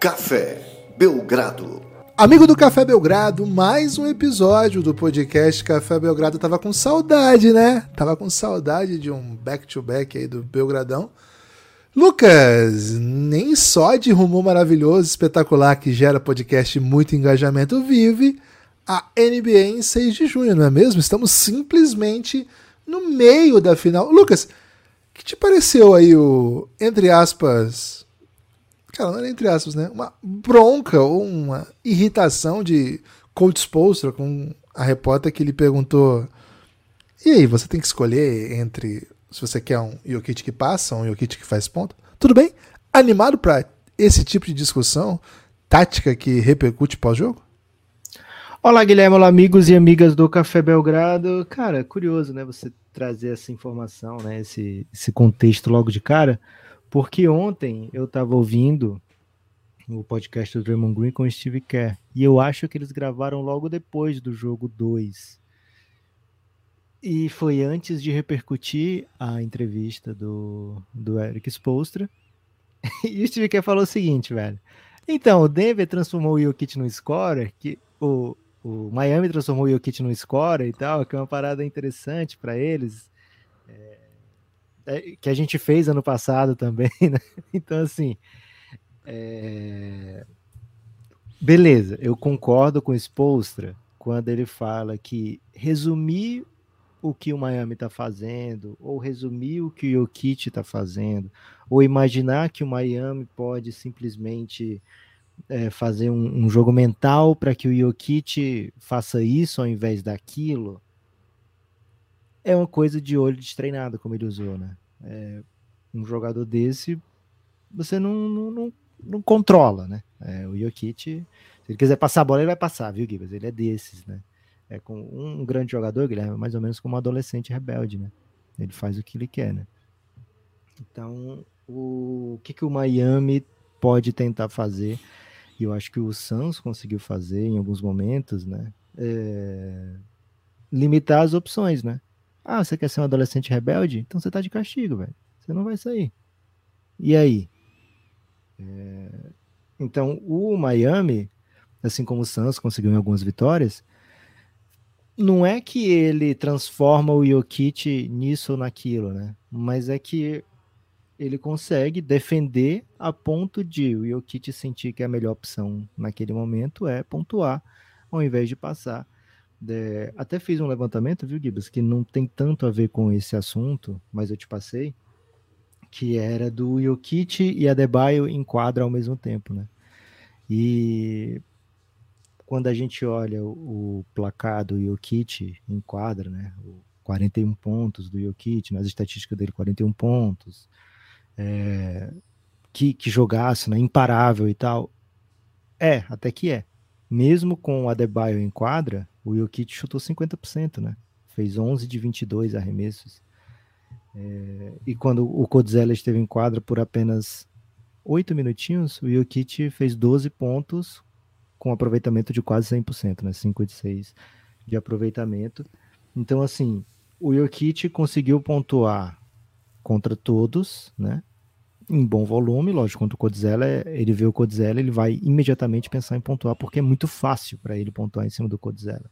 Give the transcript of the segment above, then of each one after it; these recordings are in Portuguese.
Café Belgrado. Amigo do Café Belgrado, mais um episódio do podcast Café Belgrado. Tava com saudade, né? Tava com saudade de um back-to-back aí do Belgradão. Lucas, nem só de rumor maravilhoso, espetacular, que gera podcast e muito engajamento, vive a NBA em 6 de junho, não é mesmo? Estamos simplesmente no meio da final. Lucas, que te pareceu aí o, entre aspas, cara, não era entre aspas, né? Uma bronca ou uma irritação de Coach Spolstra com a repórter que lhe perguntou: e aí, você tem que escolher entre se você quer um Jokic que passa, um Jokic que faz ponto? Tudo bem? Animado para esse tipo de discussão tática que repercute pós-jogo? Olá, Guilherme, olá, amigos e amigas do Café Belgrado. Cara, curioso, né, você trazer essa informação, né, esse, esse contexto logo de cara, porque ontem eu estava ouvindo o podcast do Draymond Green com o Steve Kerr, e eu acho que eles gravaram logo depois do jogo 2. E foi antes de repercutir a entrevista do, do Eric Spolstra. E o Steve Kerr falou o seguinte, velho. Então, o Denver transformou o Jokic no scorer, que o, o Miami transformou o Jokic no score e tal, que é uma parada interessante para eles, é, que a gente fez ano passado também, né? Então, assim, é... beleza, eu concordo com o Spolstra quando ele fala que resumir o que o Miami está fazendo, ou resumir o que o Jokic está fazendo, ou imaginar que o Miami pode simplesmente é, fazer um, um, jogo mental para que o Jokic faça isso ao invés daquilo, é uma coisa de olho destreinado, como ele usou, né? É, um jogador desse, você não, não, não, não controla, né? É, o Jokic, se ele quiser passar a bola, ele vai passar, viu, Gibas? Ele é desses, né? É com um grande jogador, Guilherme, mais ou menos como um adolescente rebelde, né? Ele faz o que ele quer, né? Então, o, o que, que o Miami pode tentar fazer que eu acho que o Suns conseguiu fazer em alguns momentos, né? É... Limitar as opções, né? Ah, você quer ser um adolescente rebelde? Então você tá de castigo, velho. Você não vai sair. E aí? É... Então, o Miami, assim como o Suns conseguiu algumas vitórias, não é que ele transforma o Jokic nisso ou naquilo, né? Mas é que ele consegue defender a ponto de o Jokic sentir que a melhor opção naquele momento é pontuar, ao invés de passar. É, até fiz um levantamento, viu, Gibas, que não tem tanto a ver com esse assunto, mas eu te passei, que era do Jokic e Adebayo em quadra ao mesmo tempo, né? E quando a gente olha o, o placar do Jokic em quadra, né? O 41 pontos do Jokic, nas estatísticas dele 41 pontos, é, que, que jogasse, né, imparável e tal. É, até que é. Mesmo com o Adebayo em quadra, o Jokic chutou 50%, né? Fez 11 de 22 arremessos. É, e quando o Codzella esteve em quadra por apenas 8 minutinhos, o Jokic fez 12 pontos com aproveitamento de quase 100%, né? 5 de 6 de aproveitamento. Então, assim, o Jokic conseguiu pontuar contra todos, né? Em bom volume, lógico, contra o Codzella, ele vê o Codzella, ele vai imediatamente pensar em pontuar, porque é muito fácil para ele pontuar em cima do Codzella.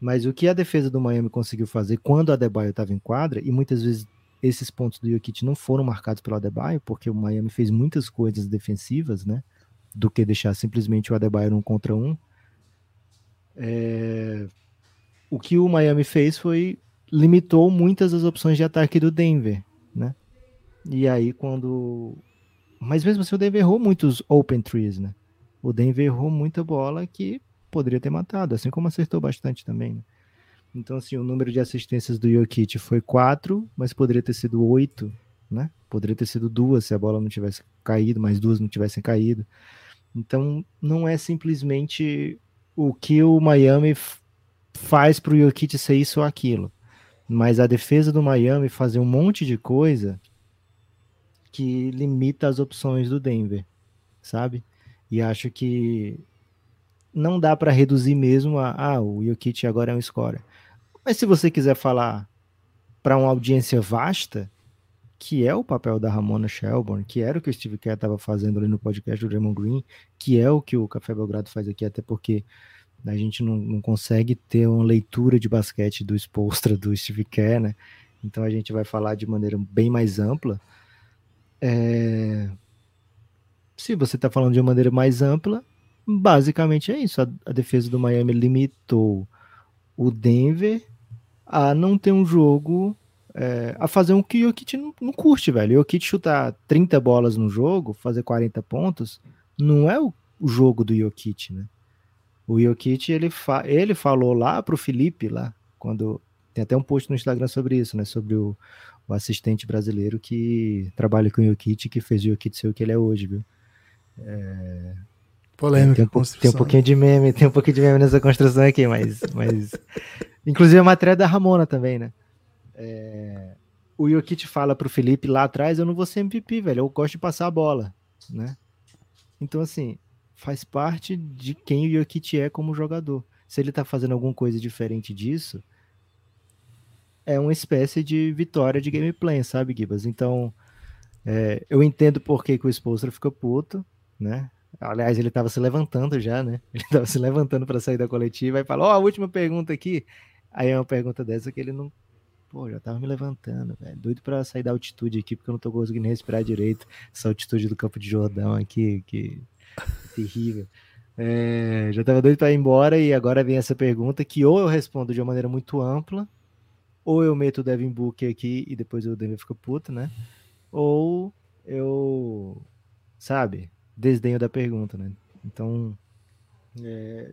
Mas o que a defesa do Miami conseguiu fazer quando o Adebayo estava em quadra, e muitas vezes esses pontos do Jokic não foram marcados pelo Adebayo, porque o Miami fez muitas coisas defensivas, né, do que deixar simplesmente o Adebayo um contra um. É... O que o Miami fez foi limitou muitas das opções de ataque do Denver, né? E aí, quando. Mas mesmo assim, o Denver errou muitos open trees, né? O Denver errou muita bola que poderia ter matado, assim como acertou bastante também. Né? Então, assim, o número de assistências do Jokic foi quatro, mas poderia ter sido oito, né? Poderia ter sido duas se a bola não tivesse caído, mais duas não tivessem caído. Então, não é simplesmente o que o Miami faz para o Jokic ser isso ou aquilo, mas a defesa do Miami fazer um monte de coisa que limita as opções do Denver, sabe? E acho que não dá para reduzir mesmo a ah, o Jokic agora é um scorer. Mas se você quiser falar para uma audiência vasta, que é o papel da Ramona Shelburne, que era o que o Steve Kerr estava fazendo ali no podcast do Raymond Green, que é o que o Café Belgrado faz aqui, até porque a gente não, não consegue ter uma leitura de basquete do expostra do Steve Kerr, né? Então a gente vai falar de maneira bem mais ampla. É... Se você está falando de uma maneira mais ampla, basicamente é isso. A, a defesa do Miami limitou o Denver a não ter um jogo é, a fazer um que o Jokic não, não curte, velho. O Jokic chutar 30 bolas no jogo, fazer 40 pontos, não é o, o jogo do Jokic, né? O Jokic, ele, fa ele falou lá pro Felipe, lá, quando... Tem até um post no Instagram sobre isso, né? Sobre o, o assistente brasileiro que trabalha com o Jokic, que fez o Jokic ser o que ele é hoje, viu? É... Polêmica. Tem um, tem um, pouquinho de meme, tem um pouquinho de meme nessa construção aqui, mas... mas... Inclusive a matéria da Ramona também, né? É, o Jokic fala pro Felipe lá atrás, eu não vou ser MVP, velho, eu gosto de passar a bola, né? Então, assim, faz parte de quem o Jokic é como jogador. Se ele tá fazendo alguma coisa diferente disso, é uma espécie de vitória de gameplay, sabe, Gibas? Então, é, eu entendo por que, que o Spolstra fica puto, né? Aliás, ele tava se levantando já, né? Ele tava se levantando para sair da coletiva e falou: Ó, oh, a última pergunta aqui. Aí é uma pergunta dessa que ele não Pô, já tava me levantando, velho. Doido pra sair da altitude aqui, porque eu não tô conseguindo respirar direito. Essa altitude do Campo de Jordão aqui, que é terrível. É, já tava doido pra ir embora e agora vem essa pergunta que ou eu respondo de uma maneira muito ampla, ou eu meto o Devin Booker aqui e depois o Devin fica puto, né? Ou eu, sabe, desdenho da pergunta, né? Então, é,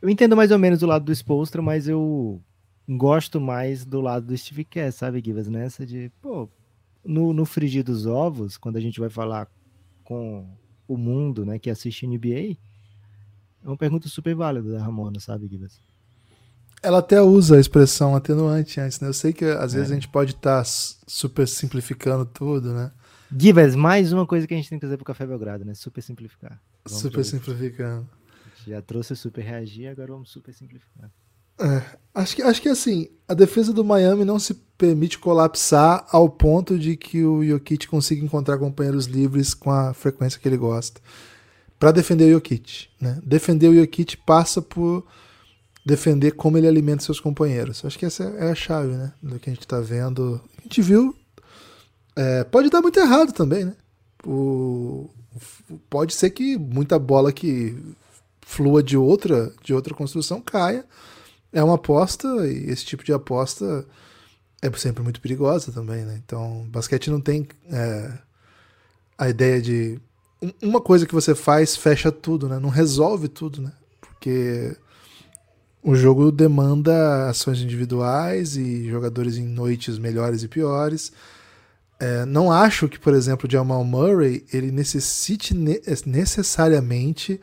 eu entendo mais ou menos o lado do Spolstra, mas eu gosto mais do lado do Steve Kerr, sabe, Givas? Nessa de, pô, no, no frigir dos ovos, quando a gente vai falar com o mundo, né, que assiste NBA, é uma pergunta super válida da Ramona, sabe, Givas? Ela até usa a expressão atenuante antes, né? Eu sei que às é. vezes a gente pode estar tá super simplificando tudo, né? Givas, mais uma coisa que a gente tem que fazer pro Café Belgrado, né? Super simplificar. Vamos super simplificando. Já trouxe o super reagir, agora vamos super simplificar. É, acho, que, acho que assim, a defesa do Miami não se permite colapsar ao ponto de que o Jokic consiga encontrar companheiros livres com a frequência que ele gosta. Para defender o Jokic. Né? Defender o Jokic passa por defender como ele alimenta seus companheiros. Acho que essa é a chave né? do que a gente está vendo. A gente viu. É, pode dar muito errado também, né? O, pode ser que muita bola que flua de outra, de outra construção caia é uma aposta e esse tipo de aposta é sempre muito perigosa também, né? Então, basquete não tem é, a ideia de uma coisa que você faz fecha tudo, né? Não resolve tudo, né? Porque o jogo demanda ações individuais e jogadores em noites melhores e piores. É, não acho que, por exemplo, o Jamal Murray ele necessite ne necessariamente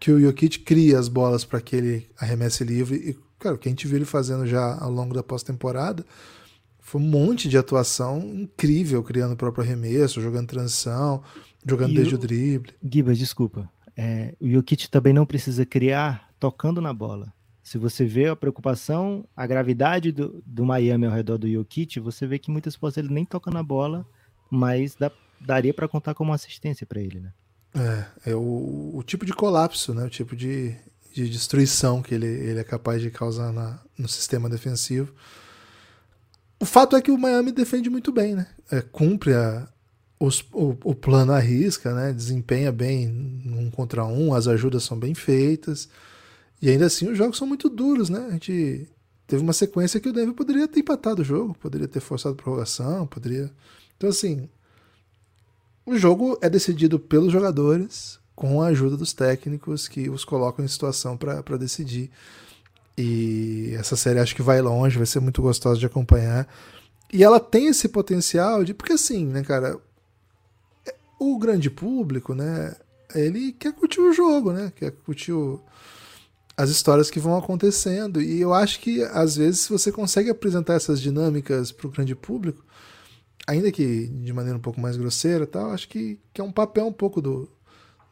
que o Jokic crie as bolas para que ele arremesse livre e Cara, o que a gente viu ele fazendo já ao longo da pós-temporada foi um monte de atuação incrível, criando o próprio arremesso, jogando transição, jogando e desde o, o drible. Gibas, desculpa. É, o Jokic também não precisa criar tocando na bola. Se você vê a preocupação, a gravidade do, do Miami ao redor do Jokic, você vê que muitas vezes ele nem toca na bola, mas dá, daria para contar como assistência para ele, né? É, é o, o, tipo de colapso, né? O tipo de, de destruição que ele, ele é capaz de causar na, no sistema defensivo. O fato é que o Miami defende muito bem, né? É, cumpre a, os, o, o, plano à risca, né? Desempenha bem um contra um, as ajudas são bem feitas. E ainda assim os jogos são muito duros, né? A gente teve uma sequência que o Denver poderia ter empatado o jogo, poderia ter forçado prorrogação, poderia. Então, assim, o jogo é decidido pelos jogadores, com a ajuda dos técnicos que os colocam em situação para decidir. E essa série acho que vai longe, vai ser muito gostosa de acompanhar. E ela tem esse potencial de. Porque assim, né, cara? O grande público, né? Ele quer curtir o jogo, né? Quer curtir o, as histórias que vão acontecendo. E eu acho que, às vezes, se você consegue apresentar essas dinâmicas para o grande público, ainda que de maneira um pouco mais grosseira, tal, acho que, que é um papel um pouco do,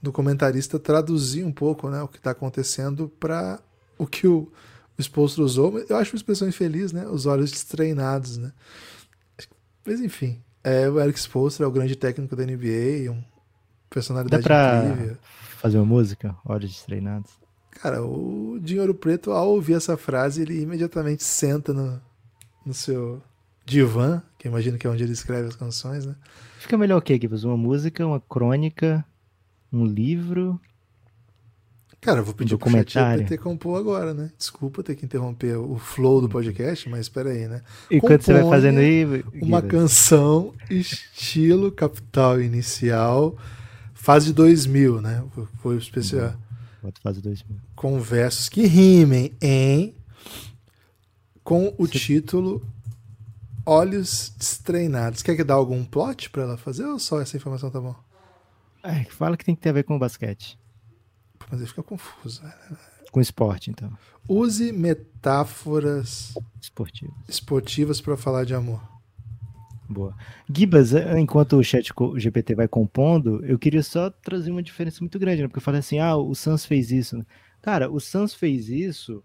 do comentarista traduzir um pouco né, o que está acontecendo para o que o, o exposto usou. Eu acho uma expressão infeliz, né? Os olhos treinados, né? Mas enfim, É, o Eric Spoelstra é o grande técnico da NBA, um personalidade Dá pra incrível. fazer uma música? Olhos treinados. Cara, o Dinheiro Preto, ao ouvir essa frase, ele imediatamente senta no, no seu divã, que eu imagino que é onde ele escreve as canções, né? Fica melhor o quê, Gibbs? Uma música, uma crônica, um livro. Cara, eu vou pedir pro documentário. ChatGPT compor agora, né? Desculpa ter que interromper o flow do podcast, mas espera aí, né? E quando você vai fazendo aí. Uma canção estilo capital inicial, fase 2000, né? Foi o especial. Bota fase 2000. Com versos que rimem em com o título Olhos Destreinados. Quer que dá algum plot pra ela fazer ou só essa informação tá bom? É, fala que tem que ter a ver com basquete. Pô, Mas aí fica confuso. né? Com esporte, então. Use metáforas Esportivo. esportivas pra falar de amor. Boa. Gibas, eh, enquanto o chat GPT vai compondo, eu queria só trazer uma diferença muito grande, né? Porque eu falei assim, ah, o Suns fez isso. Cara, o Suns fez isso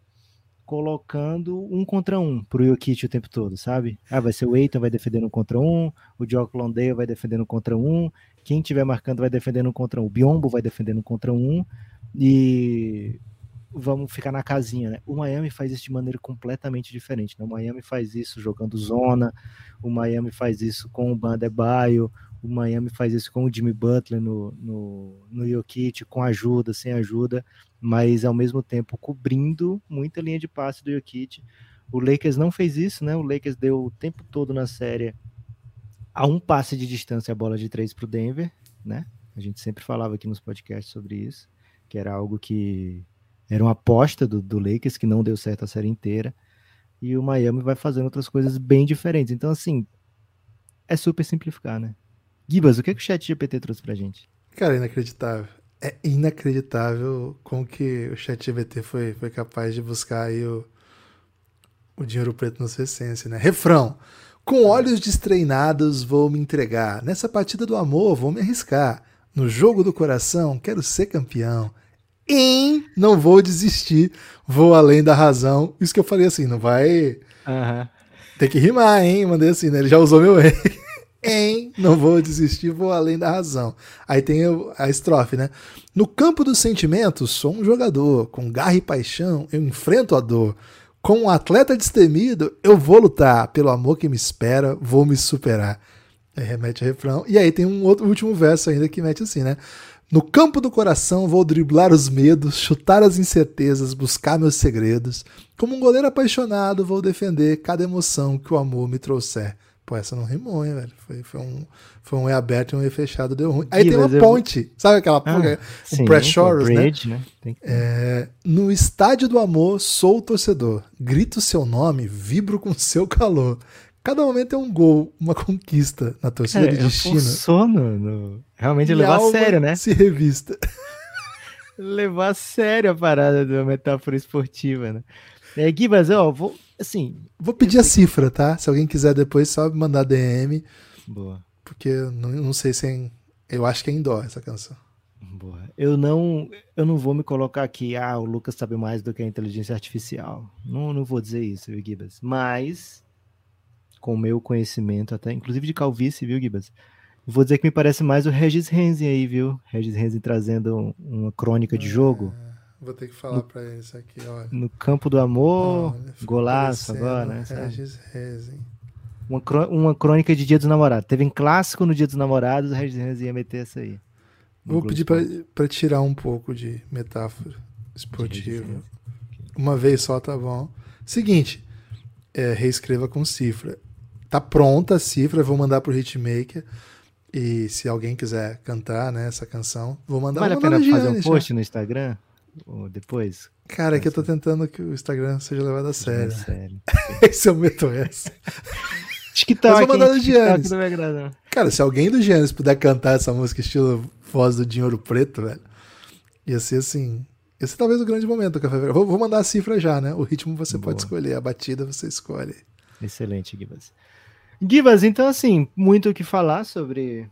colocando um contra um pro Jokic o tempo todo, sabe? Ah, vai ser o Eiton vai defendendo um contra um, o Jock Londale vai defendendo um contra um, quem tiver marcando vai defendendo um contra um, o Biombo vai defendendo um contra um, e vamos ficar na casinha, né? O Miami faz isso de maneira completamente diferente, né? O Miami faz isso jogando zona, o Miami faz isso com o Bandebaio, o Miami faz isso com o Jimmy Butler no, no, no Jokic, com ajuda, sem ajuda, mas ao mesmo tempo cobrindo muita linha de passe do Jokic. O Lakers não fez isso, né? O Lakers deu o tempo todo na série a um passe de distância a bola de três para o Denver, né? A gente sempre falava aqui nos podcasts sobre isso, que era algo que era uma aposta do, do Lakers que não deu certo a série inteira e o Miami vai fazendo outras coisas bem diferentes. Então, assim, é super simplificar, né? Gibas, o que, que o chat GPT trouxe pra gente? Cara, inacreditável. É inacreditável como que o ChatGPT foi, foi capaz de buscar aí o, o dinheiro preto na sua essência, né? Refrão. Com olhos destreinados vou me entregar. Nessa partida do amor vou me arriscar. No jogo do coração quero ser campeão. Em não vou desistir, vou além da razão. Isso que eu falei assim, não vai Aham. tem que rimar, hein? Mandei assim, né? Ele já usou meu em. em, não vou desistir, vou além da razão. Aí tem a estrofe, né? No campo dos sentimentos, sou um jogador. Com garra e paixão, eu enfrento a dor. Com um atleta destemido, eu vou lutar. Pelo amor que me espera, vou me superar. Aí remete ao refrão. E aí tem um outro último verso ainda que mete assim, né? No campo do coração vou driblar os medos, chutar as incertezas, buscar meus segredos. Como um goleiro apaixonado, vou defender cada emoção que o amor me trouxer. Pô, essa não rimou, hein, velho? Foi, foi, um, foi um E aberto e um E fechado, deu ruim. Aí Ih, tem uma mas eu- ponte, sabe aquela Ah, ponte? sim, um pré-chorus, né? né? Que- É, no estádio do amor, sou o torcedor. Grito seu nome, vibro com seu calor. Cada momento é um gol, uma conquista na torcida Cara, de eu destino. forçou no, Realmente E levar a sério, né? Se revista. Levar a sério a parada da metáfora esportiva, né? É, Gibas, ó, vou. Assim. Vou pedir a cifra, tá? Se alguém quiser depois, só mandar DM, Boa. porque eu não, não sei se é em, Eu acho que é em dó essa canção. Boa. Eu não, eu não vou me colocar aqui, ah, o Lucas sabe mais do que a inteligência artificial. Não, não vou dizer isso, Gibas? Mas, com o meu conhecimento, até inclusive de calvície, viu, Gibas? Vou dizer que me parece mais o Regis Renzi aí, viu? Regis Renzi trazendo um- uma crônica de jogo. Vou ter que falar pra eles aqui, olha. No campo do amor, Olha, golaço agora, né? Regis Rezem. Uma, uma crônica de Dia dos Namorados. Teve um clássico no Dia dos Namorados, o Regis Renzi ia meter essa aí. Vou Globo pedir pra tirar um pouco de metáfora esportiva. Uma vez só tá bom. Seguinte, é, reescreva com cifra. Tá pronta a cifra, vou mandar pro Hitmaker. E se alguém quiser cantar né, essa canção, vou mandar Vale a pena fazer um Giannis, já. post no Instagram? Ou depois? Cara, é que eu tô tentando que o Instagram seja levado a sério. Sério. Esse eu meto essa. TikTok, Mas vou mandar no Giannis. Cara, se alguém do Giannis puder cantar essa música estilo voz do Dinheiro Preto, velho, ia ser assim. Esse é talvez o grande momento do Café Verão. Vou, vou mandar a cifra já, né? O ritmo você Boa. pode escolher, a batida você escolhe. Excelente, Gibas. Gibas, então assim, muito o que falar sobre,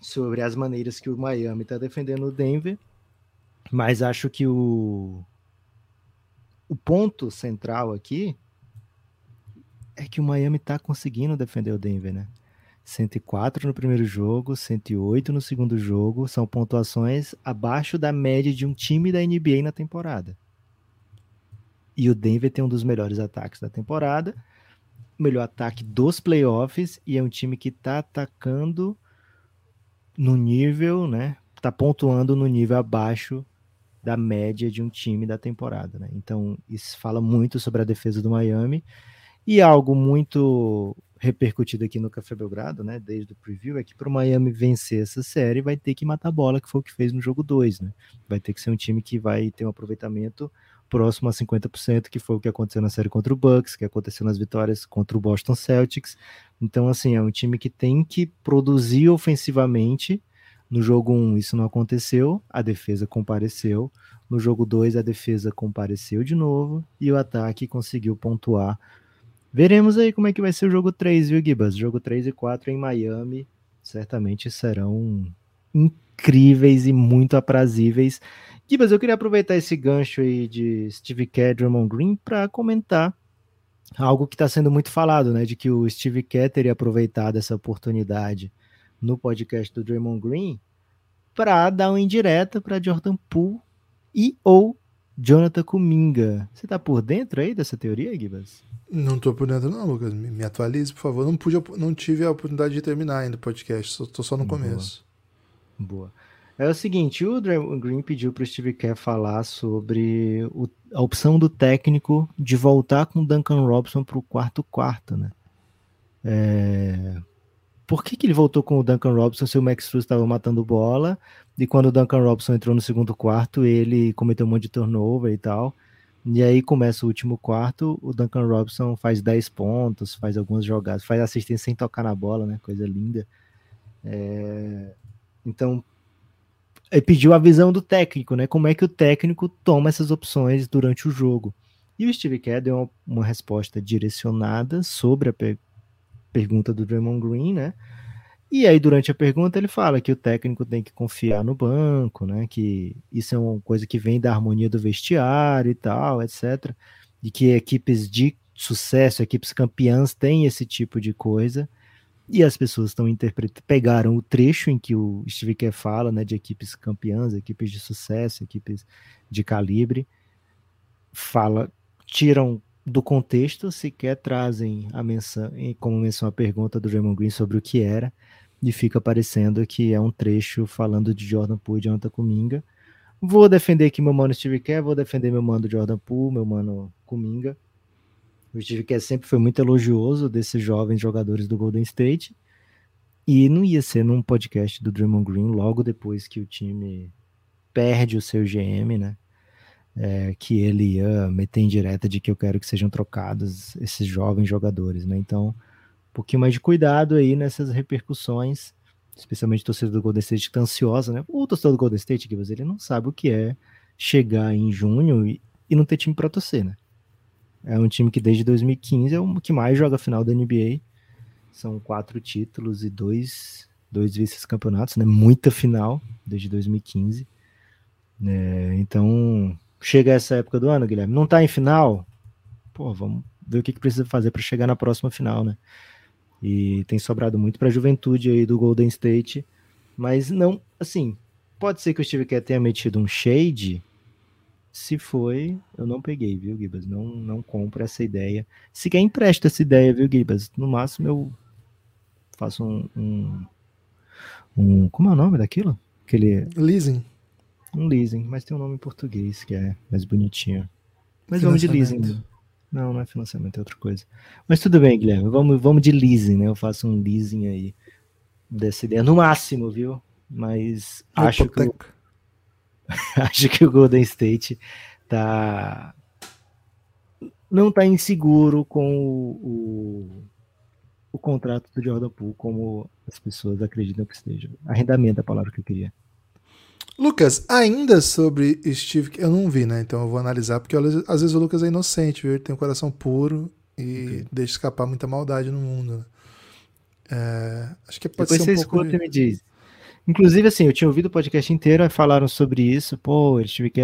sobre as maneiras que o Miami está defendendo o Denver, mas acho que o, o ponto central aqui é que o Miami está conseguindo defender o Denver, né? 104 no primeiro jogo, 108 no segundo jogo, são pontuações abaixo da média de um time da NBA na temporada. E o Denver tem um dos melhores ataques da temporada, melhor ataque dos playoffs, e é um time que está atacando no nível, né? Tá pontuando no nível abaixo da média de um time da temporada, né? Então, isso fala muito sobre a defesa do Miami. E algo muito repercutido aqui no Café Belgrado, né, desde o preview, é que para o Miami vencer essa série vai ter que matar a bola, que foi o que fez no jogo 2, né? Vai ter que ser um time que vai ter um aproveitamento próximo a 50%, que foi o que aconteceu na série contra o Bucks, que aconteceu nas vitórias contra o Boston Celtics. Então, assim, é um time que tem que produzir ofensivamente. No jogo 1 um, isso não aconteceu, a defesa compareceu. No jogo 2 a defesa compareceu de novo e o ataque conseguiu pontuar Veremos aí como é que vai ser o jogo 3, viu, Gibas? Jogo 3 e 4 em Miami certamente serão incríveis e muito aprazíveis. Gibas, eu queria aproveitar esse gancho aí de Steve Kerr, Drummond Green para comentar algo que está sendo muito falado, né, de que o Steve Kerr teria aproveitado essa oportunidade no podcast do Draymond Green para dar uma indireta para Jordan Poole e ou Jonathan Kuminga. Você está por dentro aí dessa teoria, Gibas? Não tô por dentro, não, Lucas. Me, me, atualize, por favor. Não, pude, não tive a oportunidade de terminar ainda o podcast, tô só no Boa. começo. Boa. É o seguinte, o Draymond Green pediu para o Steve Kerr falar sobre o, a opção do técnico de voltar com o Duncan Robson para o quarto quarto, né? É... Por que, que ele voltou com o Duncan Robson se o Max Struz estava matando bola e quando o Duncan Robson entrou no segundo quarto ele cometeu um monte de turnover e tal? E aí começa o último quarto, o Duncan Robson faz 10 pontos, faz algumas jogadas, faz assistência sem tocar na bola, né? Coisa linda. É... Então, pediu a visão do técnico, né? Como é que o técnico toma essas opções durante o jogo. E o Steve Kerr deu uma, uma resposta direcionada sobre a per pergunta do Draymond Green, né? E aí, durante a pergunta, ele fala que o técnico tem que confiar no banco, né? Que isso é uma coisa que vem da harmonia do vestiário e tal, etc. E que equipes de sucesso, equipes campeãs têm esse tipo de coisa. E as pessoas estão interpretando, pegaram o trecho em que o Steve Kerr fala, né, de equipes campeãs, equipes de sucesso, equipes de calibre, fala, tiram do contexto, sequer trazem a menção, como menção a pergunta do Raymond Green sobre o que era, e fica parecendo que é um trecho falando de Jordan Poole e Jonathan Kuminga. Vou defender aqui meu mano Steve Kerr, vou defender meu mano Jordan Poole, meu mano Kuminga. O Steve Kerr sempre foi muito elogioso desses jovens jogadores do Golden State, e não ia ser num podcast do Draymond Green logo depois que o time perde o seu GM, né? é, que ele ia meter em direta de que eu quero que sejam trocados esses jovens jogadores, né? Então, um pouquinho mais de cuidado aí nessas repercussões, especialmente o torcedor do Golden State que tá ansiosa, né? O torcedor do Golden State, que ele não sabe o que é chegar em junho e, e não ter time para torcer, né? É um time que desde 2015 é o que mais joga final da NBA. São quatro títulos e dois, dois vice-campeonatos, né? Muita final desde 2015. É, então, chega essa época do ano, Guilherme, não tá em final, pô, vamos ver o que, que precisa fazer para chegar na próxima final, né? E tem sobrado muito para a juventude aí do Golden State, mas não, assim, pode ser que o Steve Kerr tenha metido um shade. Se foi, eu não peguei, viu, Gibas? Não, não compro essa ideia. Se quer empresta essa ideia, viu, Gibas? No máximo eu faço um, um, um como é o nome daquilo? Aquele leasing. Um leasing, mas tem um nome em português que é mais bonitinho. Mas vamos de leasing. Não, não é financiamento, é outra coisa. Mas tudo bem, Guilherme. Vamos, vamos de leasing, né? Eu faço um leasing aí dessa ideia. No máximo, viu? Mas acho que, o, acho que o Golden State tá. Não tá inseguro com o, o, o contrato do Jordan Poole, como as pessoas acreditam que esteja. Arrendamento é a palavra que eu queria. Lucas, ainda sobre Steve, eu não vi, né? Então eu vou analisar, porque às vezes o Lucas é inocente, viu? Ele tem um coração puro e okay. deixa escapar muita maldade no mundo. Né? É, acho que pode Depois ser um você pouco... escuta e me diz. Inclusive, assim, eu tinha ouvido o podcast inteiro e falaram sobre isso. Pô, Steve que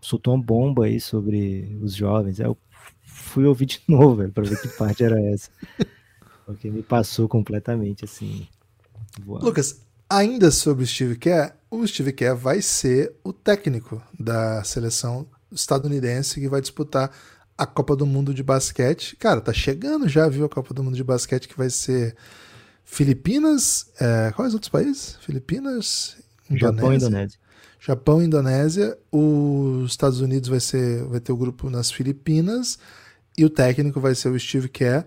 soltou uma bomba aí sobre os jovens. Aí eu fui ouvir de novo, velho, pra ver que parte era essa. Porque me passou completamente assim. Voando. Lucas, ainda sobre o Steve Kerr, o Steve Kerr vai ser o técnico da seleção estadunidense que vai disputar a Copa do Mundo de basquete. Cara, tá chegando já, viu? A Copa do Mundo de basquete que vai ser Filipinas. É, quais outros países? Filipinas, Indonésia. Japão e Indonésia. Japão e Indonésia. Os Estados Unidos vai, ser, vai ter o grupo nas Filipinas. E o técnico vai ser o Steve Kerr.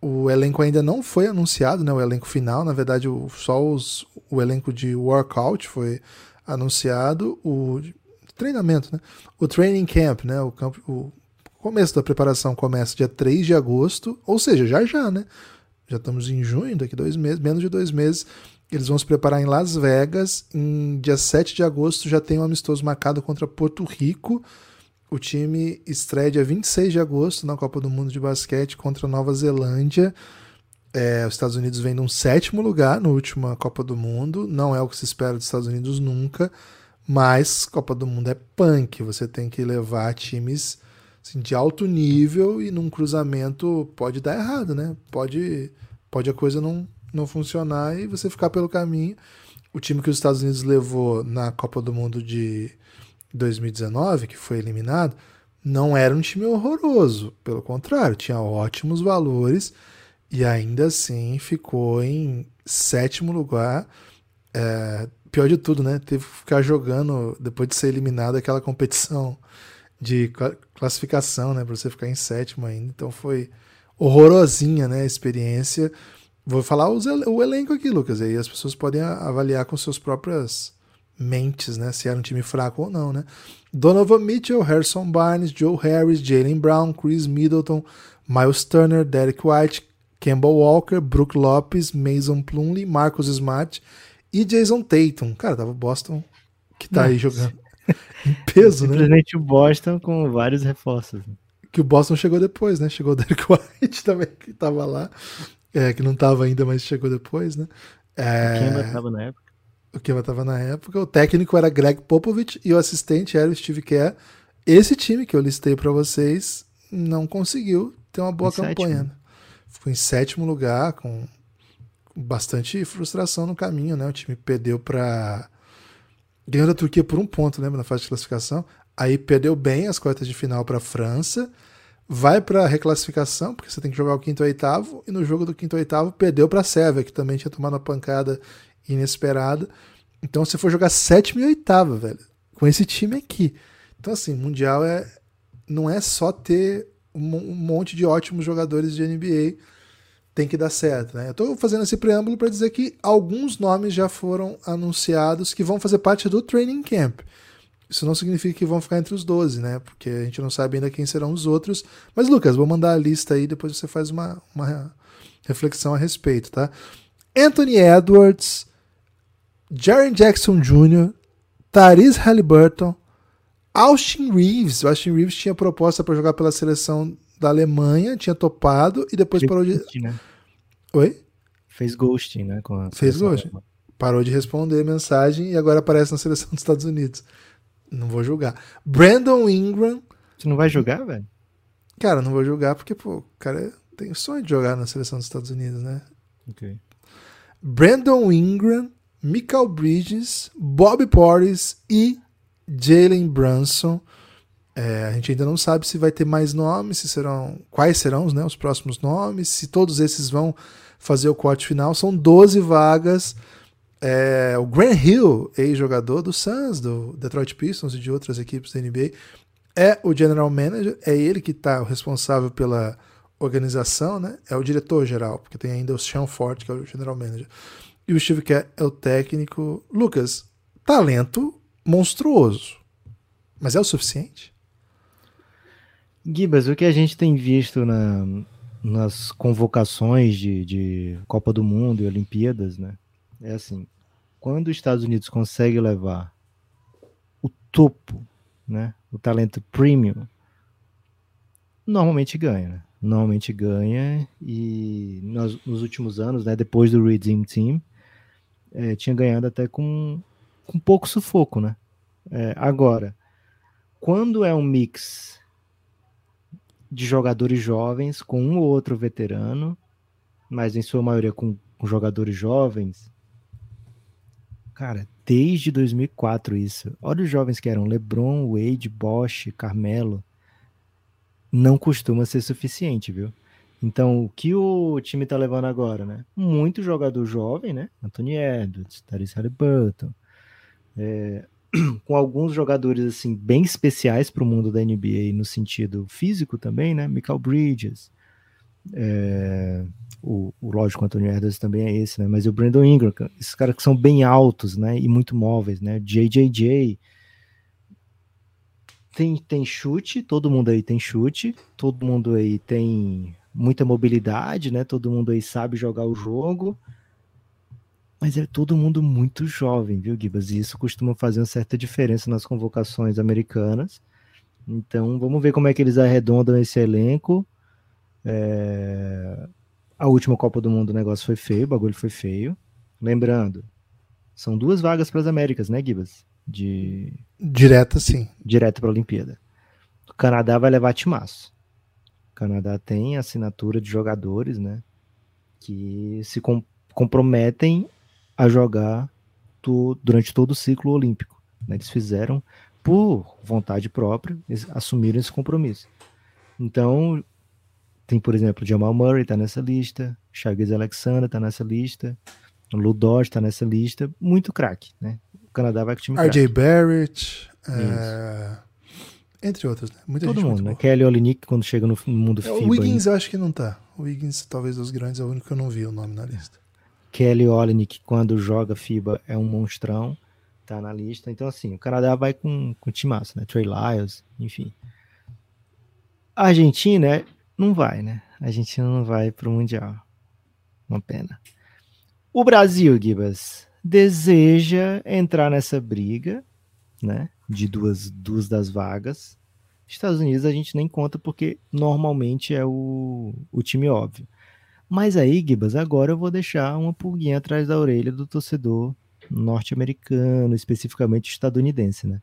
O elenco ainda não foi anunciado, né? O elenco final, na verdade, o, só os, o elenco de workout foi anunciado. O treinamento, né? O training camp, né? O campo, o começo da preparação começa dia 3 de agosto, ou seja, já já, né? Já estamos em junho, daqui dois meses, menos de dois meses. Eles vão se preparar em Las Vegas. Em dia 7 de agosto já tem um amistoso marcado contra Porto Rico. O time estreia dia 26 de agosto na Copa do Mundo de Basquete contra Nova Zelândia. É, os Estados Unidos vem num sétimo lugar na última Copa do Mundo. Não é o que se espera dos Estados Unidos nunca. Mas Copa do Mundo é punk. Você tem que levar times assim, de alto nível e num cruzamento pode dar errado, né? Pode, pode a coisa não, não funcionar e você ficar pelo caminho. O time que os Estados Unidos levou na Copa do Mundo de 2019, que foi eliminado, não era um time horroroso. Pelo contrário, tinha ótimos valores e ainda assim ficou em sétimo lugar. É, pior de tudo, né? Teve que ficar jogando, depois de ser eliminado, aquela competição de classificação, né? Pra você ficar em sétimo ainda. Então foi horrorosinha, né? A experiência. Vou falar os, o elenco aqui, Lucas. Aí as pessoas podem avaliar com suas próprias mentes, né? Se era um time fraco ou não, né? Donovan Mitchell, Harrison Barnes, Joe Harris, Jalen Brown, Chris Middleton, Miles Turner, Derek White, Campbell Walker, Brook Lopes, Mason Plumlee, Marcus Smart e Jason Tatum. Cara, tava o Boston que tá Nossa. aí jogando em peso, né? Simplesmente o Boston com vários reforços. Que o Boston chegou depois, né? Chegou o Derek White também, que tava lá. É, que não tava ainda, mas chegou depois, né? É... O Kemba tava na época. O Kemba tava na época. O técnico era Greg Popovich e o assistente era o Steve Kerr. Esse time que eu listei para vocês não conseguiu ter uma boa em campanha. Né? Ficou em sétimo lugar, com bastante frustração no caminho, né? O time perdeu para ganhou da Turquia por um ponto, lembra na fase de classificação. Aí perdeu bem as quartas de final para a França, vai para a reclassificação porque você tem que jogar o quinto e oitavo e no jogo do quinto e oitavo perdeu para a Sérvia que também tinha tomado uma pancada inesperada. Então você foi jogar sétima e oitava, velho, com esse time aqui. Então assim, mundial é não é só ter um monte de ótimos jogadores de NBA tem que dar certo. Né? Eu estou fazendo esse preâmbulo para dizer que alguns nomes já foram anunciados que vão fazer parte do training camp. Isso não significa que vão ficar entre os 12, né? Porque a gente não sabe ainda quem serão os outros. Mas, Lucas, vou mandar a lista aí, depois você faz uma, uma reflexão a respeito, tá? Anthony Edwards, Jaren Jackson Jr., Tyrese Halliburton, Austin Reeves. O Austin Reeves tinha proposta para jogar pela seleção da Alemanha, tinha topado e depois Fez parou de. Ghosting, né? Oi? Fez ghosting, né? Com Fez ghosting. Alemã. Parou de responder mensagem e agora aparece na seleção dos Estados Unidos. Não vou julgar. Brandon Ingram. Você não vai jogar, velho? Cara, não vou julgar porque, pô, o cara tem o sonho de jogar na seleção dos Estados Unidos, né? Ok. Brandon Ingram, Michael Bridges, Bob Portis e Jalen Brunson. É, a gente ainda não sabe se vai ter mais nomes, se serão quais serão né, os próximos nomes, se todos esses vão fazer o corte final. São 12 vagas. É, o Grant Hill, ex-jogador do Suns, do Detroit Pistons e de outras equipes da NBA, é o general manager, é ele que está responsável pela organização, né? É o diretor geral, porque tem ainda o Sean Ford, que é o general manager. E o Steve Kerr é o técnico. Lucas, talento monstruoso. Mas é o suficiente? Gibas, o que a gente tem visto na, nas convocações de, de, Copa do Mundo e Olimpíadas, né? É assim, quando os Estados Unidos consegue levar o topo, né? O talento premium, normalmente ganha, né? Normalmente ganha e nos, últimos anos, né? Depois do Redeem Team, é, tinha ganhado até com, com pouco sufoco, né? É, agora, quando é um mix de jogadores jovens com um ou outro veterano, mas em sua maioria com, com jogadores jovens. Cara, desde 2004 isso. Olha os jovens que eram LeBron, Wade, Bosch, Carmelo. Não costuma ser suficiente, viu? Então, o que o time tá levando agora, né? Muito jogador jovem, né? Anthony Edwards, Tyrese Halliburton, é, com alguns jogadores assim bem especiais para o mundo da NBA no sentido físico também, né? Michael Bridges, é, o, o lógico Anthony Edwards também é esse, né? Mas o Brandon Ingram, esses caras que são bem altos, né? E muito móveis, né? JJJ tem tem chute, todo mundo aí tem chute, todo mundo aí tem muita mobilidade, né? Todo mundo aí sabe jogar o jogo mas é todo mundo muito jovem, viu, Gibas? E isso costuma fazer uma certa diferença nas convocações americanas. Então, vamos ver como é que eles arredondam esse elenco. É... A última Copa do Mundo o negócio foi feio, o bagulho foi feio. Lembrando, são duas vagas para as Américas, né, Gibas? De... Direta, sim. Direto para a Olimpíada. O Canadá vai levar timaço. O Canadá tem assinatura de jogadores, né? Que se com comprometem a jogar do, durante todo o ciclo olímpico. Né? Eles fizeram por vontade própria, eles assumiram esse compromisso. Então, tem, por exemplo, Jamal Murray está nessa lista, Chagas Alexander está nessa lista, Ludor está nessa lista, muito craque, né? O Canadá vai com o time RJ Barrett, é... entre outros, né? Muita Todo mundo, né? Kelly Olynyk quando chega no mundo é. O Wiggins eu acho que não tá. O Wiggins, talvez dos grandes, é o único que eu não vi o nome na lista. Kelly Olynyk, quando joga FIBA, é um monstrão, tá na lista. Então, assim, o Canadá vai com, com timaço, né? Trey Lyles, enfim. A Argentina não vai, né? A Argentina não vai pro Mundial. Uma pena. O Brasil, Gibas, deseja entrar nessa briga, né? De duas, duas das vagas. Estados Unidos a gente nem conta porque normalmente é o, o time óbvio. Mas aí, Gibas, agora eu vou deixar uma pulguinha atrás da orelha do torcedor norte-americano, especificamente estadunidense, né?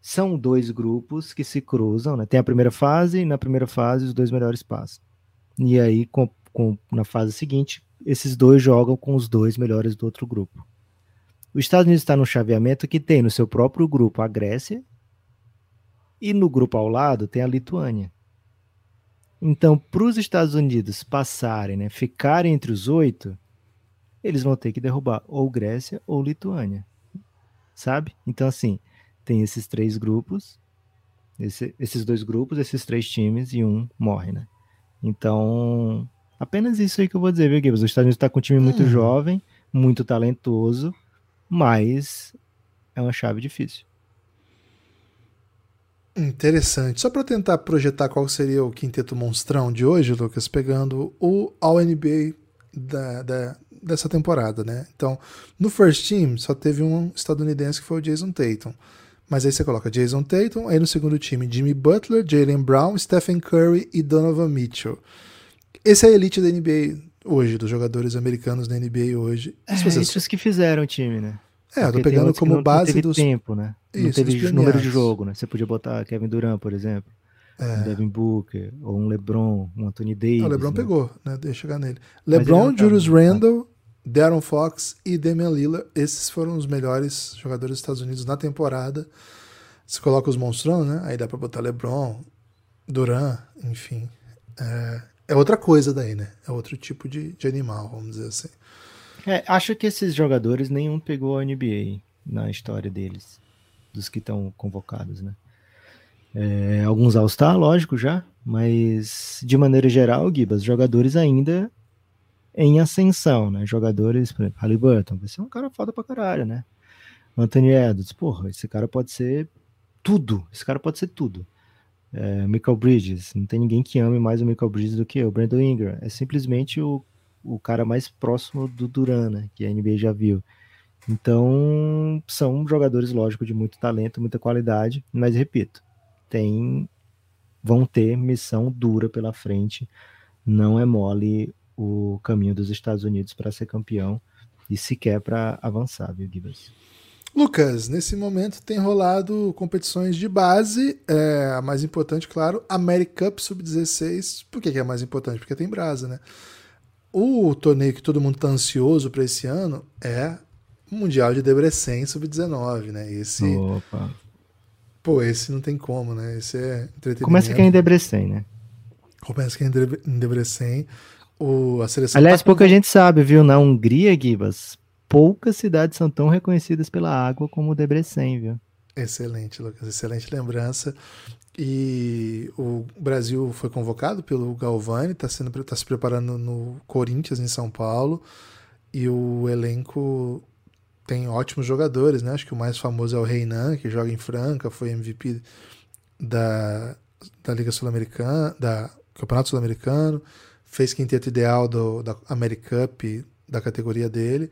São dois grupos que se cruzam, né? Tem a primeira fase e na primeira fase os dois melhores passam. E aí, com, com, na fase seguinte, esses dois jogam com os dois melhores do outro grupo. Os Estados Unidos está no chaveamento que tem no seu próprio grupo a Grécia e no grupo ao lado tem a Lituânia. Então, para os Estados Unidos passarem, né, ficarem entre os oito, eles vão ter que derrubar ou Grécia ou Lituânia, sabe? Então, assim, tem esses três grupos, esse, esses dois grupos, esses três times e um morre, né? Então, apenas isso aí que eu vou dizer, viu, Gibbs? Os Estados Unidos está com um time muito hum. jovem, muito talentoso, mas é uma chave difícil. Interessante. Só para tentar projetar qual seria o quinteto monstrão de hoje, Lucas, pegando o All-NBA da, da, dessa temporada, né? Então, no first team só teve um estadunidense que foi o Jason Tatum. Mas aí você coloca Jason Tatum, aí no segundo time Jimmy Butler, Jalen Brown, Stephen Curry e Donovan Mitchell. Esse é a elite da NBA hoje, dos jogadores americanos da NBA hoje. É, esses que fizeram o time, né? É, eu tô pegando como não, base não teve dos. tempo, né? Isso, não teve número de jogo, né? Você podia botar Kevin Durant, por exemplo. É. Um Devin Booker, ou um LeBron, um Anthony Davis. Ah, o LeBron né? pegou, né? Deixa eu chegar nele. LeBron, Julius tá, Randle, Darren Fox e Damian Lillard. Esses foram os melhores jogadores dos Estados Unidos na temporada. Você coloca os monstrão, né? Aí dá pra botar LeBron, Durant, enfim. É, é outra coisa daí, né? É outro tipo de, de animal, vamos dizer assim. É, acho que esses jogadores nenhum pegou a NBA na história deles, dos que estão convocados, né? É, alguns All-Star, lógico, já, mas de maneira geral, Gibas, jogadores ainda em ascensão, né? Jogadores, por exemplo, Halliburton, vai ser um cara foda pra caralho, né? Anthony Edwards, porra, esse cara pode ser tudo, esse cara pode ser tudo. É, Michael Bridges, não tem ninguém que ame mais o Michael Bridges do que eu. Brandon Ingram é simplesmente o o cara mais próximo do Duran, né, que a NBA já viu. Então, são jogadores, lógico, de muito talento, muita qualidade, mas repito, tem vão ter missão dura pela frente. Não é mole o caminho dos Estados Unidos para ser campeão e sequer para avançar, viu, Gibas? Lucas, nesse momento tem rolado competições de base, é, a mais importante, claro, America Cup Sub-16. Por que, que é a mais importante? Porque tem brasa, né? O torneio que todo mundo tá ansioso para esse ano é o Mundial de Debrecen Sub-19, né? Esse. Opa. Pô, esse não tem como, né? Esse é entretenimento. Começa aqui em Debrecen, né? Começa aqui em Debrecen. O, a seleção Aliás, tá pouca gente sabe, viu? Na Hungria, Gibas, poucas cidades são tão reconhecidas pela água como Debrecen, viu? Excelente, Lucas. Excelente lembrança. E o Brasil foi convocado pelo Galvani, está tá se preparando no Corinthians, em São Paulo. E o elenco tem ótimos jogadores, né? Acho que o mais famoso é o Reinan, que joga em Franca, foi MVP da, da Liga Sul-Americana, da Campeonato Sul-Americano, fez quinteto ideal do, da Americup da categoria dele.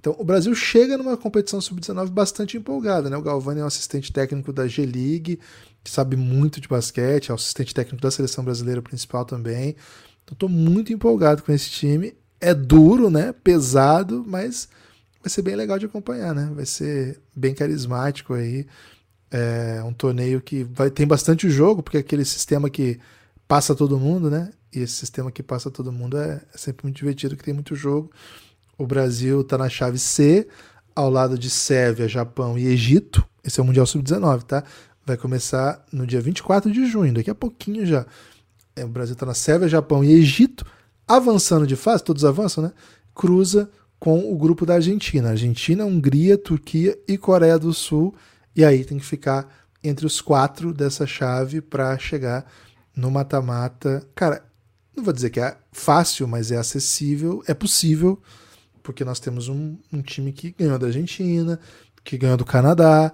Então, o Brasil chega numa competição sub-19 bastante empolgada, né? O Galvani é um assistente técnico da G-League, que sabe muito de basquete, é o assistente técnico da seleção brasileira principal também. Então, estou muito empolgado com esse time. É duro, né? Pesado, mas vai ser bem legal de acompanhar, né? Vai ser bem carismático aí. É um torneio que vai tem bastante jogo, porque é aquele sistema que passa todo mundo, né? E esse sistema que passa todo mundo é, é sempre muito divertido, que tem muito jogo. O Brasil está na chave C, ao lado de Sérvia, Japão e Egito. Esse é o Mundial Sub-19, tá? Vai começar no dia 24 de junho, daqui a pouquinho já. É, o Brasil está na Sérvia, Japão e Egito. Avançando de fase, todos avançam, né? Cruza com o grupo da Argentina. Argentina, Hungria, Turquia e Coreia do Sul. E aí tem que ficar entre os quatro dessa chave para chegar no mata-mata. Cara, não vou dizer que é fácil, mas é acessível, é possível porque nós temos um, um time que ganhou da Argentina, que ganhou do Canadá,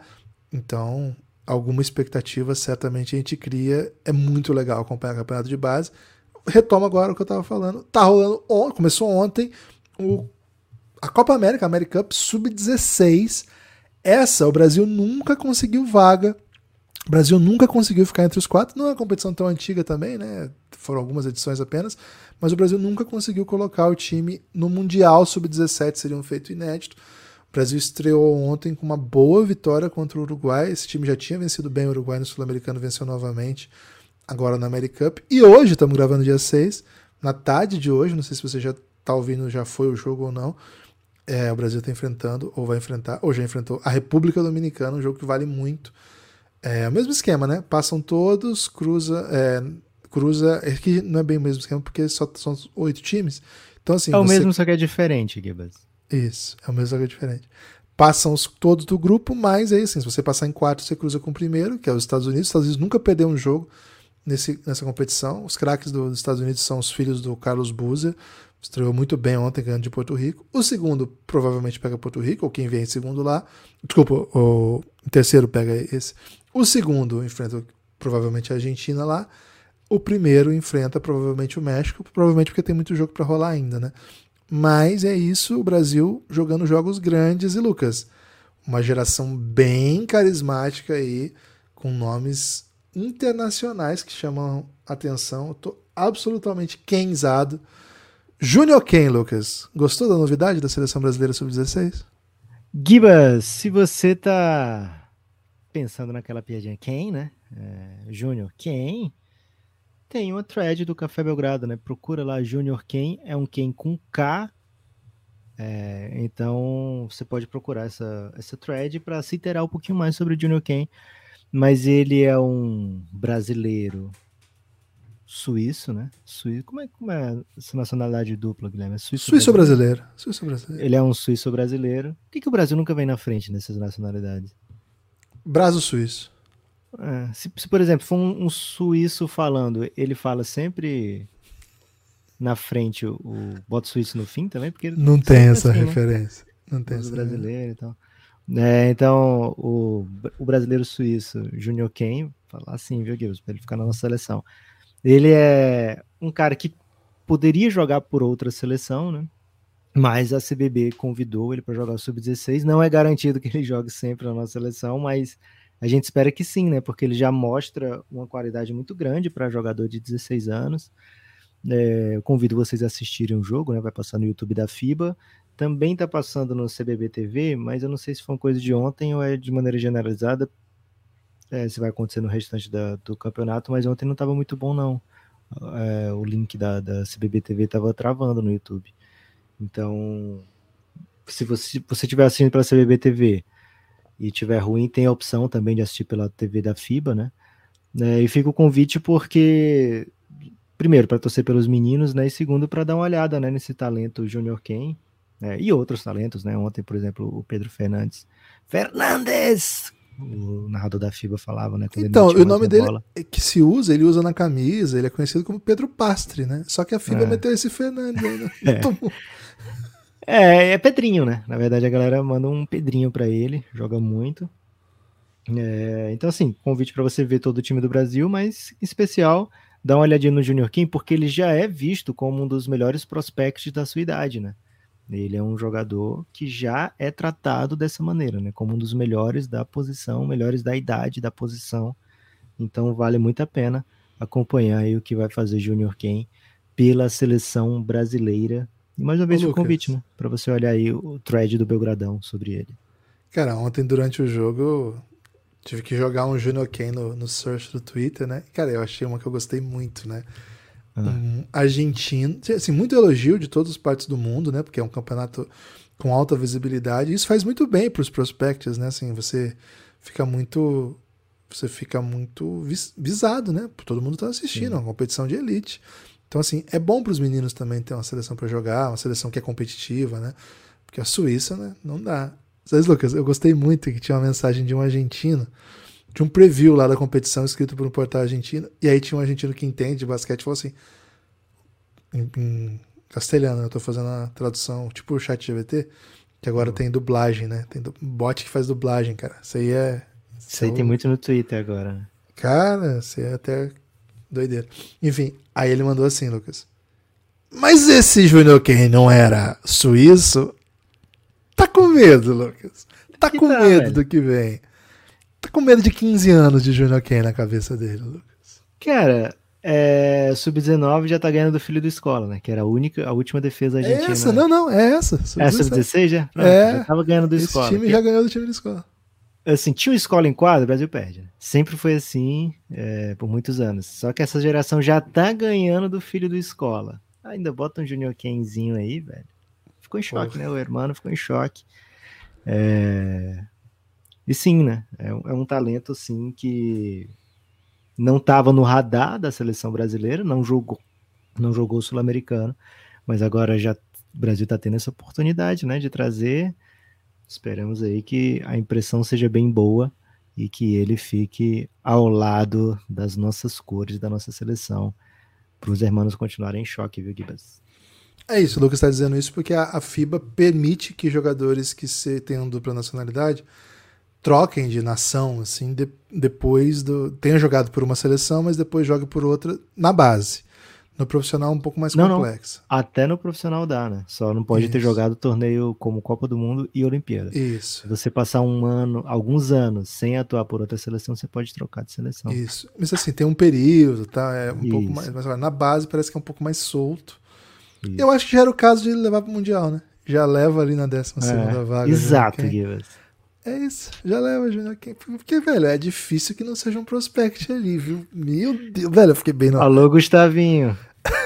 então alguma expectativa certamente a gente cria. É muito legal acompanhar o campeonato de base. Retoma agora o que eu estava falando. Tá rolando, on, começou ontem o, a Copa América, a America Cup Sub-16. Essa o Brasil nunca conseguiu vaga. O Brasil nunca conseguiu ficar entre os quatro. Não é uma competição tão antiga também, né? Foram algumas edições apenas mas o Brasil nunca conseguiu colocar o time no Mundial Sub-17, seria um feito inédito. O Brasil estreou ontem com uma boa vitória contra o Uruguai. Esse time já tinha vencido bem o Uruguai no Sul-Americano, venceu novamente agora na America Cup. E hoje, estamos gravando dia 6, na tarde de hoje, não sei se você já está ouvindo, já foi o jogo ou não. É, o Brasil está enfrentando, ou vai enfrentar, ou já enfrentou a República Dominicana, um jogo que vale muito. É o mesmo esquema, né? Passam todos, cruza, é, cruza. É que não é bem o mesmo esquema, porque só são oito times. Então, assim. É o você... mesmo, só que é diferente, Gibas. Isso, é o mesmo, só que é diferente. Passam os, todos do grupo, mas aí, assim, se você passar em quarto, você cruza com o primeiro, que é os Estados Unidos. Os Estados Unidos nunca perdeu um jogo nesse, nessa competição. Os craques do, dos Estados Unidos são os filhos do Carlos Boozer. Estreou muito bem ontem, ganhando de Porto Rico. O segundo provavelmente pega Porto Rico, ou quem vem em segundo lá. Desculpa, o terceiro pega esse. O segundo enfrenta provavelmente a Argentina lá. O primeiro enfrenta provavelmente o México, provavelmente porque tem muito jogo para rolar ainda, né? Mas é isso, o Brasil jogando jogos grandes e Lucas, uma geração bem carismática aí, com nomes internacionais que chamam atenção. Eu tô absolutamente quenzado. Júnior Ken, Lucas, gostou da novidade da seleção brasileira sub-16? Gibas, se você tá pensando naquela piadinha quem, né? É, Júnior, quem? Tem uma thread do Café Belgrado, né? Procura lá Junior Ken, é um Ken com K. É, então você pode procurar essa, essa thread para se interar um pouquinho mais sobre o Junior Ken. Mas ele é um brasileiro suíço, né? Suíço, como, é, como é essa nacionalidade dupla, Guilherme? É suíço, suíço brasileiro. brasileiro. Suíço brasileiro. Ele é um suíço brasileiro. Por que, que o Brasil nunca vem na frente nessas nacionalidades? Brasil suíço. É, se, se, por exemplo, for um, um, suíço falando, ele fala sempre na frente o, o boto suíço no fim também, porque não tem essa assim, né? referência. Né? Não tem essa brasileiro e tal. É, então, o, o brasileiro suíço Junior Ken, falar assim, viu, Gibbs, para ele ficar na nossa seleção. Ele é um cara que poderia jogar por outra seleção, né? Mas a CBB convidou ele para jogar o sub-16. Não é garantido que ele jogue sempre na nossa seleção, mas a gente espera que sim, né? Porque ele já mostra uma qualidade muito grande para jogador de 16 anos. É, eu convido vocês a assistirem o jogo, né? Vai passar no YouTube da FIBA. Também está passando no CBB TV, mas eu não sei se foi uma coisa de ontem ou é de maneira generalizada. É, se vai acontecer no restante da, do campeonato, mas ontem não estava muito bom, não. é, o link da, da CBB TV tava travando no YouTube. Então, se você, você tiver assistindo pela CBB TV e tiver ruim, tem a opção também de assistir pela TV da FIBA, né? É, e fica o convite porque, primeiro, para torcer pelos meninos, né? E segundo, para dar uma olhada né, nesse talento Junior Ken né, e outros talentos, né? Ontem, por exemplo, o Pedro Fernandes. Fernandes! O narrador da FIBA falava, né? Então, o nome dele bola. É que se usa, ele usa na camisa, ele é conhecido como Pedro Pastre, né? Só que a FIBA é. meteu esse Fernandes aí, né? é. é, é Pedrinho, né? Na verdade, a galera manda um Pedrinho para ele, joga muito. É, então, assim, convite para você ver todo o time do Brasil, mas em especial dá uma olhadinha no Junior Kim, porque ele já é visto como um dos melhores prospectos da sua idade, né? Ele é um jogador que já é tratado dessa maneira, né? Como um dos melhores da posição, melhores da idade da posição. Então vale muito a pena acompanhar aí o que vai fazer Junior Ken pela seleção brasileira. E mais uma vez o convite, né? Para você olhar aí o thread do Belgradão sobre ele. Cara, ontem durante o jogo tive que jogar um Junior Ken no, no search do Twitter, né? Cara, eu achei uma que eu gostei muito, né? um argentino, assim, muito elogio de todas as partes do mundo, né? Porque é um campeonato com alta visibilidade. Isso faz muito bem para os prospects, né? Assim, você fica muito você fica muito visado, né? Todo mundo está assistindo, é uma competição de elite. Então, assim, é bom para os meninos também ter uma seleção para jogar, uma seleção que é competitiva, né? Porque a Suíça, né? Não dá. Sabe, Lucas, eu gostei muito que tinha uma mensagem de um argentino tinha um preview lá da competição escrito por um portal argentino, e aí tinha um argentino que entende de basquete e falou assim, em, em castelhano, eu tô fazendo a tradução, tipo o chat GBT, que agora uhum. tem dublagem, né? Tem bot que faz dublagem, cara. Isso aí é. Isso aí é tem muito no Twitter agora, né? Cara, isso aí é até doideira. Enfim, aí ele mandou assim, Lucas. Mas esse Junior Kane não era suíço? Tá com medo, Lucas. Tá que com tá, medo velho? do que vem. Tá com medo de 15 anos de Junior Ken na cabeça dele, Lucas. Cara, é, Sub-19 já tá ganhando do filho do escola, né? Que era a única, a última defesa argentina. É essa, não, não, é essa. Sub é Sub-16 já? Pronto, é. Já tava ganhando do esse escola. time já ganhou do time da escola. Assim, tinha uma escola em quadro, o Brasil perde. Né? Sempre foi assim, é, por muitos anos. Só que essa geração já tá ganhando do filho do escola. Ainda bota um Junior Kenzinho aí, velho. Ficou em choque, Porra. né? O hermano ficou em choque. É... E sim, né? É, é um talento, sim, que não estava no radar da seleção brasileira, não jogou, não jogou sul-americano, mas agora já o Brasil está tendo essa oportunidade, né, de trazer. Esperamos aí que a impressão seja bem boa e que ele fique ao lado das nossas cores da nossa seleção, para os irmãos continuarem em choque, viu, Gibas? É isso, o Lucas está dizendo isso porque a, a, FIBA permite que jogadores que se, tenham dupla nacionalidade troquem de nação, assim, de, depois do. Tenha jogado por uma seleção, mas depois jogue por outra na base. No profissional um pouco mais não, complexo. Não. Até no profissional dá, né? Só não pode Isso. ter jogado torneio como Copa do Mundo e Olimpíada. Isso. Você passar um ano, alguns anos sem atuar por outra seleção, você pode trocar de seleção. Isso. Mas assim, tem um período, tá? É um Isso. pouco mais. Mas na base parece que é um pouco mais solto. Isso. Eu acho que já era o caso de levar para o Mundial, né? Já leva ali na 12 segunda é, vaga. Exato, Givas. É isso, já leva, Júnior. Porque, velho, é difícil que não seja um prospect ali, viu? Meu Deus, velho, eu fiquei bem no. Alô, Gustavinho.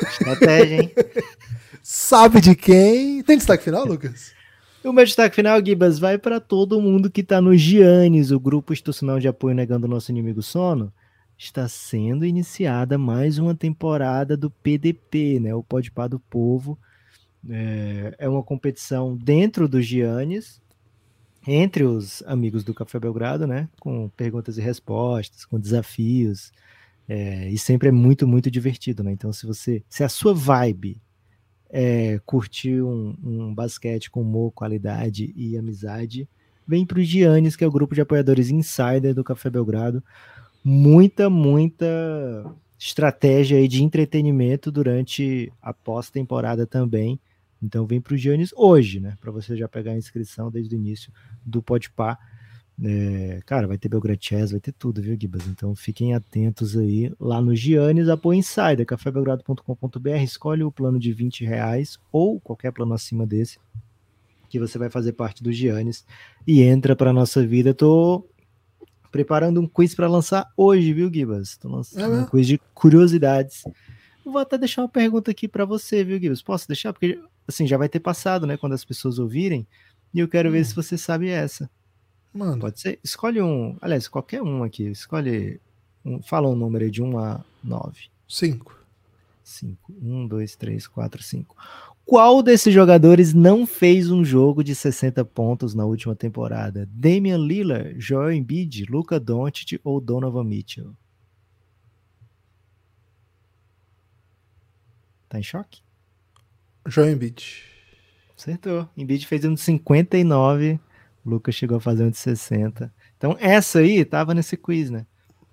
Estratégia, hein? Sabe de quem? Tem destaque final, Lucas? O meu destaque final, Gibas, vai para todo mundo que está no Giannis, o grupo institucional de apoio negando o nosso inimigo sono. Está sendo iniciada mais uma temporada do PDP, né? O Podpah do Povo. É, é uma competição dentro do Giannis, entre os amigos do Café Belgrado, né? Com perguntas e respostas, com desafios. É, e sempre é muito, muito divertido, né? Então, se você. Se a sua vibe é curtir um, um basquete com humor, qualidade e amizade, vem para o Giannis, que é o grupo de apoiadores insider do Café Belgrado. Muita, muita estratégia aí de entretenimento durante a pós-temporada também. Então vem para o Giannis hoje, né? Para você já pegar a inscrição desde o início do Podpah. É, cara, vai ter Belgrade Chess, vai ter tudo, viu, Gibas? Então fiquem atentos aí lá no Giannis, apoio Insider, cafébelgrado.com.br, escolhe o plano de 20 reais ou qualquer plano acima desse, que você vai fazer parte do Giannis e entra para nossa vida. Tô preparando um quiz para lançar hoje, viu, Gibas? Tô lançando é um quiz de curiosidades Vou até deixar uma pergunta aqui para você, viu, Gibbs? Posso deixar? Porque, assim, já vai ter passado, né? Quando as pessoas ouvirem. E eu quero hum. ver se você sabe essa. Mano. Pode ser? Escolhe um. Aliás, qualquer um aqui. Escolhe. Um, fala um número aí de 1 a 9. 5. 5. 1, 2, 3, 4, 5. Qual desses jogadores não fez um jogo de 60 pontos na última temporada? Damian Lillard, Joel Embiid, Luca Doncic ou Donovan Mitchell? Tá em choque? Joel Embiid. Acertou. Embiid fez um de 59, Lucas chegou a fazer um de 60. Então essa aí tava nesse quiz, né?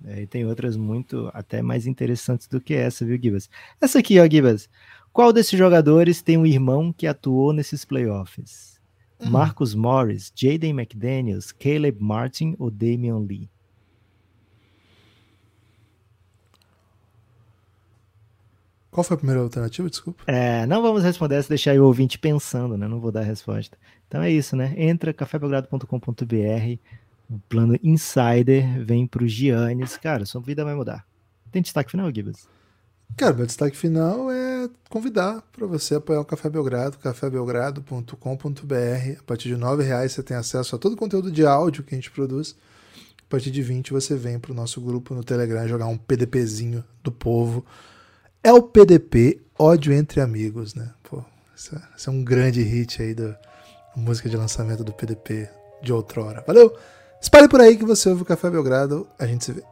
É, e tem outras muito até mais interessantes do que essa, viu, Gibas? Essa aqui, ó, Gibas. Qual desses jogadores tem um irmão que atuou nesses playoffs? Hum. Marcus Morris, Jaden McDaniels, Caleb Martin ou Damian Lee? Qual foi a primeira alternativa? Desculpa. É, não vamos responder essa, deixar o ouvinte pensando, né? Não vou dar a resposta. Então é isso, né? Entra cafébelgrado.com.br, o plano Insider vem para os Giannis. Cara, sua vida vai mudar. Tem destaque final, Gibbs? Cara, meu destaque final é convidar para você apoiar o Café Belgrado, cafébelgrado.com.br. A partir de R$ reais você tem acesso a todo o conteúdo de áudio que a gente produz. A partir de 20 você vem para o nosso grupo no Telegram jogar um PDPzinho do povo. É o PDP, ódio entre amigos, né? Pô, esse é, um grande hit aí da música de lançamento do PDP de outrora. Valeu! Espalhe por aí que você ouve o Café Belgrado. A gente se vê.